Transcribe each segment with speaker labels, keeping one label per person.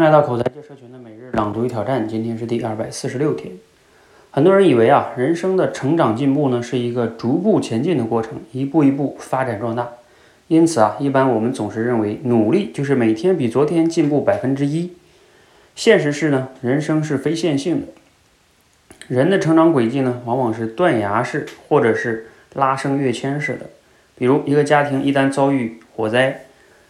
Speaker 1: 迎来到口才界社群的每日朗读与挑战，今天是第二百四十六天。很多人以为啊，人生的成长进步呢是一个逐步前进的过程，一步一步发展壮大。因此啊，一般我们总是认为努力就是每天比昨天进步百分之一。现实是呢，人生是非线性的，人的成长轨迹呢往往是断崖式或者是拉升跃迁式的。比如一个家庭一旦遭遇火灾，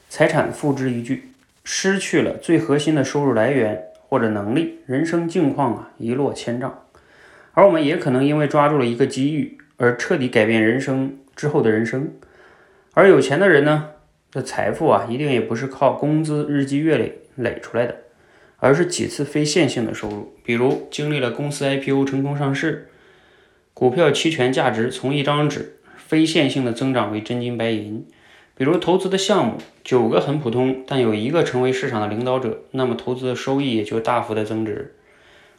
Speaker 1: 财产付之一炬。失去了最核心的收入来源或者能力，人生境况啊一落千丈。而我们也可能因为抓住了一个机遇而彻底改变人生之后的人生。而有钱的人呢，的财富啊一定也不是靠工资日积月累累出来的，而是几次非线性的收入，比如经历了公司 IPO 成功上市，股票期权价值从一张纸非线性的增长为真金白银。比如投资的项目九个很普通，但有一个成为市场的领导者，那么投资的收益也就大幅的增值。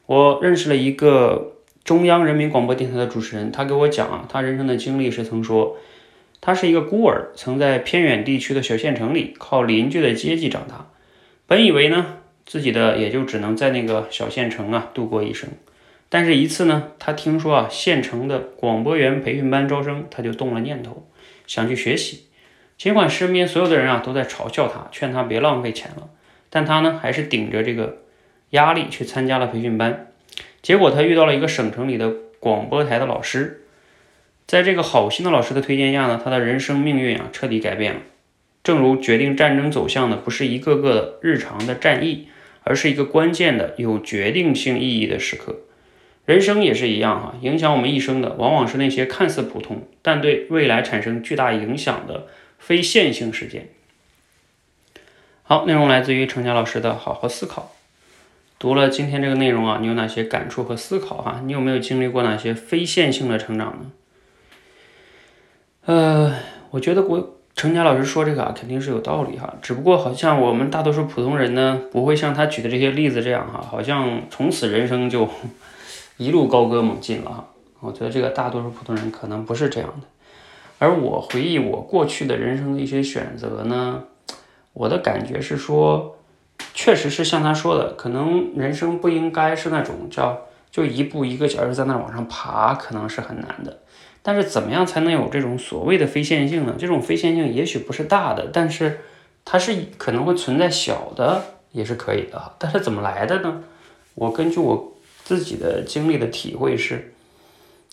Speaker 1: 我认识了一个中央人民广播电台的主持人，他给我讲啊，他人生的经历是曾说，他是一个孤儿，曾在偏远地区的小县城里靠邻居的接济长大。本以为呢自己的也就只能在那个小县城啊度过一生，但是一次呢，他听说啊县城的广播员培训班招生，他就动了念头，想去学习。尽管身边所有的人啊都在嘲笑他，劝他别浪费钱了，但他呢还是顶着这个压力去参加了培训班。结果他遇到了一个省城里的广播台的老师，在这个好心的老师的推荐下呢，他的人生命运啊彻底改变了。正如决定战争走向的不是一个个的日常的战役，而是一个关键的有决定性意义的时刻。人生也是一样哈，影响我们一生的往往是那些看似普通，但对未来产生巨大影响的。非线性事件。好，内容来自于程佳老师的好好思考。读了今天这个内容啊，你有哪些感触和思考哈？你有没有经历过哪些非线性的成长呢？呃，我觉得我程佳老师说这个啊，肯定是有道理哈。只不过好像我们大多数普通人呢，不会像他举的这些例子这样哈，好像从此人生就 一路高歌猛进了哈。我觉得这个大多数普通人可能不是这样的。而我回忆我过去的人生的一些选择呢，我的感觉是说，确实是像他说的，可能人生不应该是那种叫就一步一个脚印在那往上爬，可能是很难的。但是怎么样才能有这种所谓的非线性呢？这种非线性也许不是大的，但是它是可能会存在小的，也是可以的。但是怎么来的呢？我根据我自己的经历的体会是。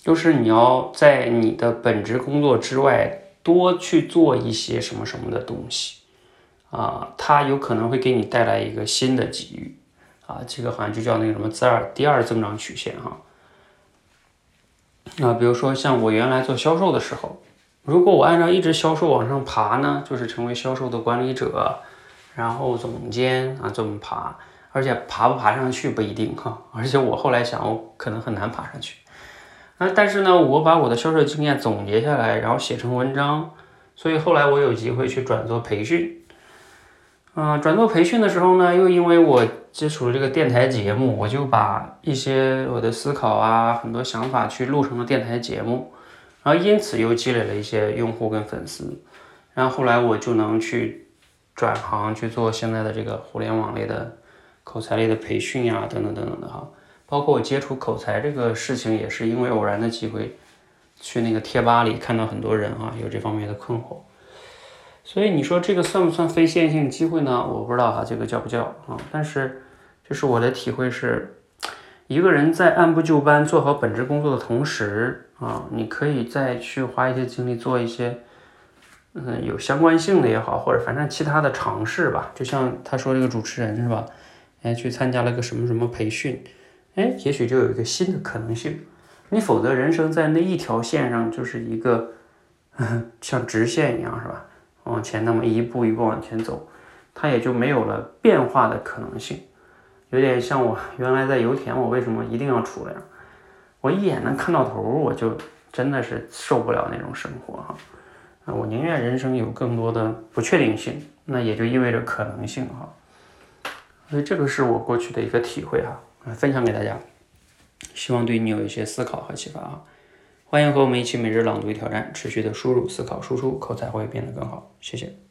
Speaker 1: 就是你要在你的本职工作之外多去做一些什么什么的东西啊，它有可能会给你带来一个新的机遇啊，这个好像就叫那个什么自二第二增长曲线哈。啊，比如说像我原来做销售的时候，如果我按照一直销售往上爬呢，就是成为销售的管理者，然后总监啊这么爬，而且爬不爬上去不一定哈，而且我后来想，我可能很难爬上去。那但是呢，我把我的销售经验总结下来，然后写成文章，所以后来我有机会去转做培训。嗯，转做培训的时候呢，又因为我接触了这个电台节目，我就把一些我的思考啊，很多想法去录成了电台节目，然后因此又积累了一些用户跟粉丝，然后后来我就能去转行去做现在的这个互联网类的口才类的培训呀，等等等等的哈。包括我接触口才这个事情，也是因为偶然的机会，去那个贴吧里看到很多人啊有这方面的困惑，所以你说这个算不算非线性机会呢？我不知道哈，这个叫不叫啊？但是就是我的体会是，一个人在按部就班做好本职工作的同时啊，你可以再去花一些精力做一些嗯有相关性的也好，或者反正其他的尝试吧。就像他说这个主持人是吧？哎，去参加了个什么什么培训。哎，也许就有一个新的可能性。你否则人生在那一条线上就是一个像直线一样，是吧？往前那么一步一步往前走，它也就没有了变化的可能性。有点像我原来在油田，我为什么一定要出来？我一眼能看到头，我就真的是受不了那种生活哈。啊，我宁愿人生有更多的不确定性，那也就意味着可能性哈。所以这个是我过去的一个体会哈。分享给大家，希望对你有一些思考和启发啊！欢迎和我们一起每日朗读挑战，持续的输入、思考、输出，口才会变得更好。谢谢。